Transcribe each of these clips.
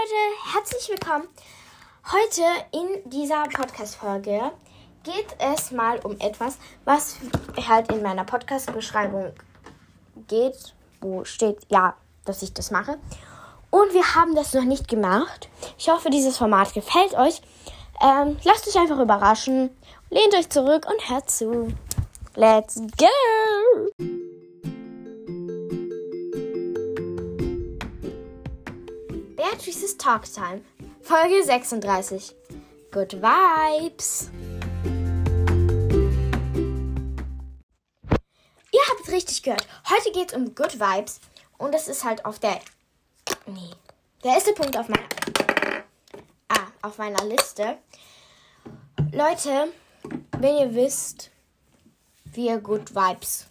Leute, herzlich willkommen. Heute in dieser Podcast-Folge geht es mal um etwas, was halt in meiner Podcast-Beschreibung geht, wo steht, ja, dass ich das mache. Und wir haben das noch nicht gemacht. Ich hoffe, dieses Format gefällt euch. Ähm, lasst euch einfach überraschen, lehnt euch zurück und hört zu. Let's go! Beatrice's Talk Time, Folge 36. Good Vibes! Ihr habt richtig gehört. Heute geht es um Good Vibes. Und das ist halt auf der. Nee. Der erste Punkt auf meiner. Ah, auf meiner Liste. Leute, wenn ihr wisst, wie ihr Good Vibes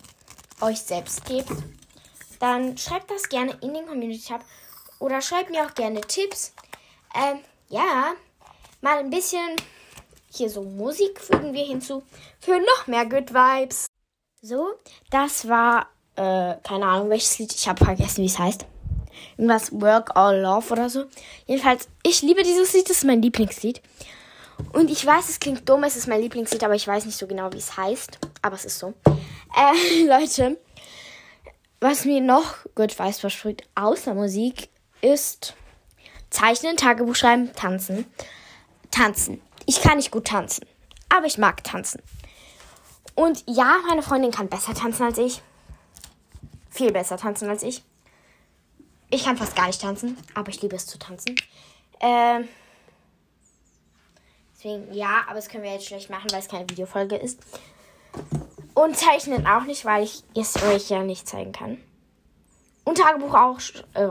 euch selbst gebt, dann schreibt das gerne in den Community Tab oder schreibt mir auch gerne Tipps. Ähm, ja, mal ein bisschen hier so Musik fügen wir hinzu für noch mehr Good Vibes. So, das war, äh, keine Ahnung, welches Lied. Ich habe vergessen, wie es heißt. Irgendwas Work All Love oder so. Jedenfalls, ich liebe dieses Lied. Das ist mein Lieblingslied. Und ich weiß, es klingt dumm, es ist mein Lieblingslied, aber ich weiß nicht so genau, wie es heißt. Aber es ist so. Äh, Leute, was mir noch Good Vibes verspricht, außer Musik, ist Zeichnen, Tagebuch schreiben, tanzen. Tanzen. Ich kann nicht gut tanzen, aber ich mag tanzen. Und ja, meine Freundin kann besser tanzen als ich. Viel besser tanzen als ich. Ich kann fast gar nicht tanzen, aber ich liebe es zu tanzen. Ähm, deswegen, ja, aber das können wir jetzt schlecht machen, weil es keine Videofolge ist. Und zeichnen auch nicht, weil ich es euch ja nicht zeigen kann. Und Tagebuch auch. Äh,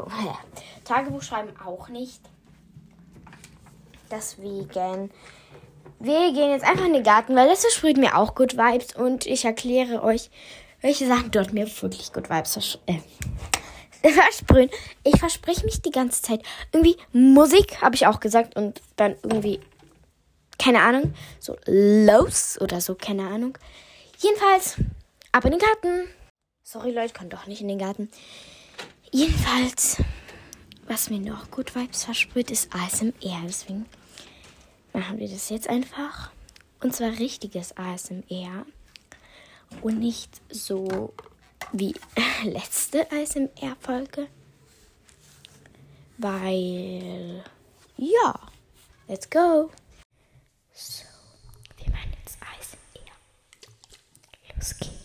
Tagebuch schreiben auch nicht. Deswegen. Wir gehen jetzt einfach in den Garten, weil das verspricht mir auch Good Vibes. Und ich erkläre euch, welche Sachen dort mir wirklich Good Vibes vers äh, versprühen. Ich verspreche mich die ganze Zeit. Irgendwie Musik, habe ich auch gesagt. Und dann irgendwie, keine Ahnung, so los oder so, keine Ahnung. Jedenfalls, ab in den Garten. Sorry Leute, kann doch nicht in den Garten. Jedenfalls, was mir noch gut Vibes versprüht, ist ASMR. Deswegen machen wir das jetzt einfach. Und zwar richtiges ASMR. Und nicht so wie letzte ASMR-Folge. Weil, ja, let's go. So, wir machen jetzt ASMR. Los geht's.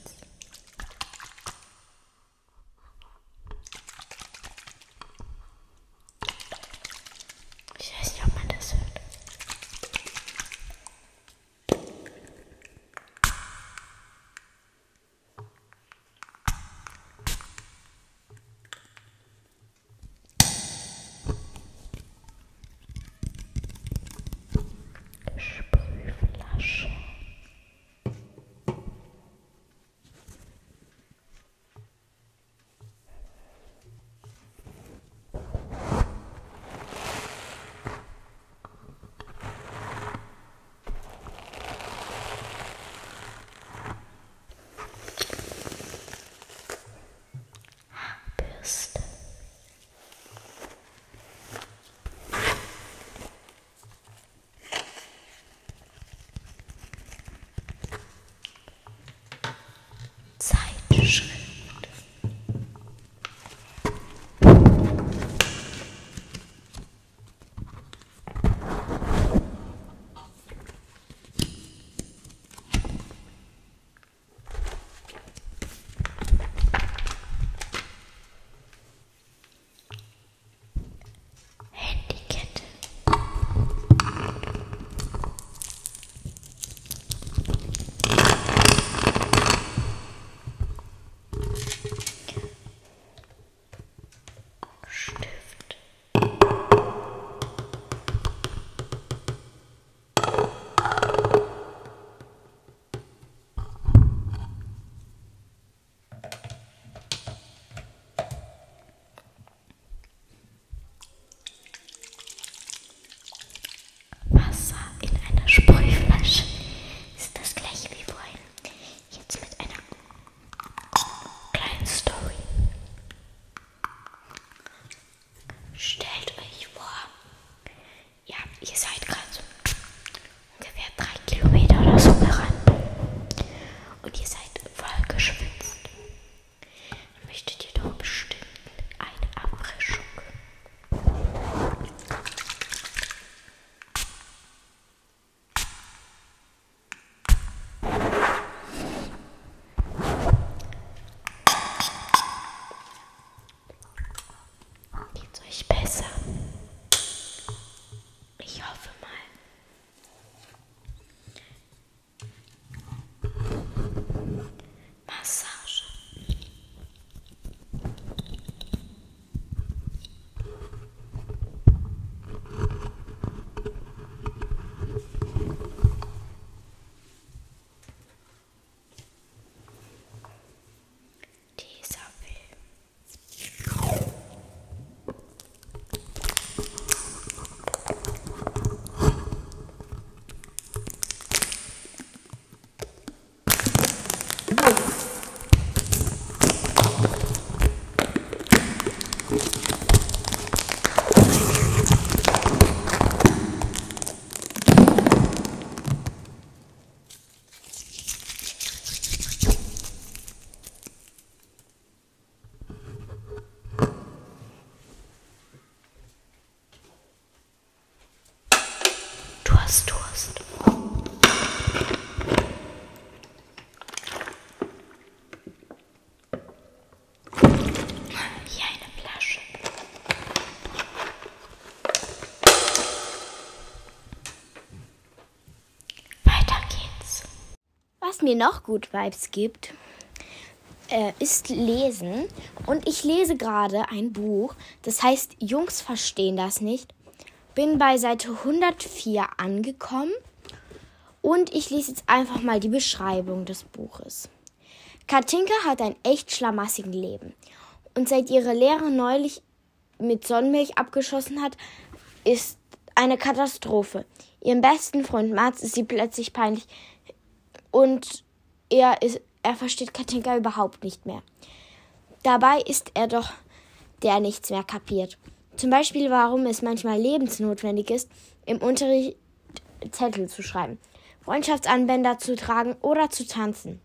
Aus Durst. Hier. Was mir noch gut Vibes gibt, äh, ist Lesen. Und ich lese gerade ein Buch, das heißt Jungs verstehen das nicht. Bin bei Seite 104 angekommen und ich lese jetzt einfach mal die Beschreibung des Buches. Katinka hat ein echt schlamassiges Leben. Und seit ihre Lehre neulich mit Sonnenmilch abgeschossen hat, ist eine Katastrophe. Ihrem besten Freund Mats ist sie plötzlich peinlich und er, ist, er versteht Katinka überhaupt nicht mehr. Dabei ist er doch der nichts mehr kapiert. Zum Beispiel, warum es manchmal lebensnotwendig ist, im Unterricht Zettel zu schreiben, Freundschaftsanbänder zu tragen oder zu tanzen.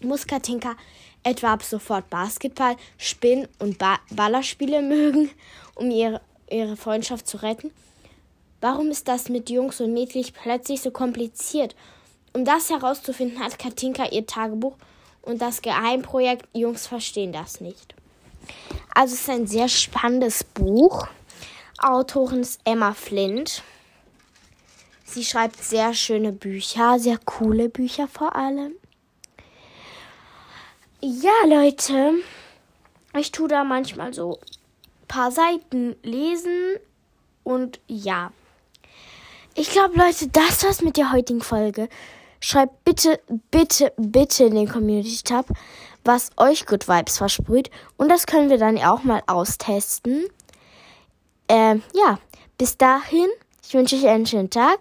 Muss Katinka etwa ab sofort Basketball, Spinn- und ba Ballerspiele mögen, um ihre, ihre Freundschaft zu retten? Warum ist das mit Jungs und Mädchen plötzlich so kompliziert? Um das herauszufinden, hat Katinka ihr Tagebuch und das Geheimprojekt Jungs verstehen das nicht. Also es ist ein sehr spannendes Buch. Autorin ist Emma Flint. Sie schreibt sehr schöne Bücher, sehr coole Bücher vor allem. Ja, Leute, ich tue da manchmal so ein paar Seiten lesen und ja. Ich glaube, Leute, das war's mit der heutigen Folge. Schreibt bitte, bitte, bitte in den Community-Tab, was euch Good Vibes versprüht. Und das können wir dann auch mal austesten. Ähm, ja, bis dahin, ich wünsche euch einen schönen Tag,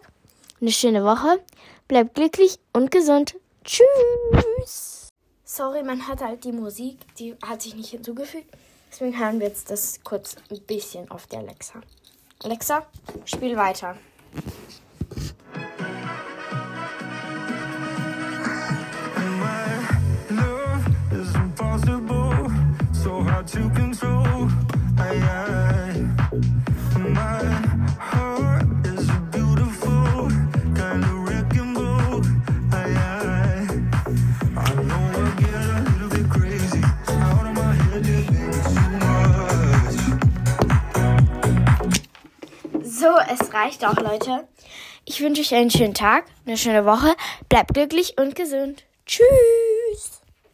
eine schöne Woche. Bleibt glücklich und gesund. Tschüss. Sorry, man hat halt die Musik, die hat sich nicht hinzugefügt. Deswegen hören wir jetzt das kurz ein bisschen auf der Alexa. Alexa, spiel weiter. Es reicht auch, Leute. Ich wünsche euch einen schönen Tag, eine schöne Woche. Bleibt glücklich und gesund. Tschüss.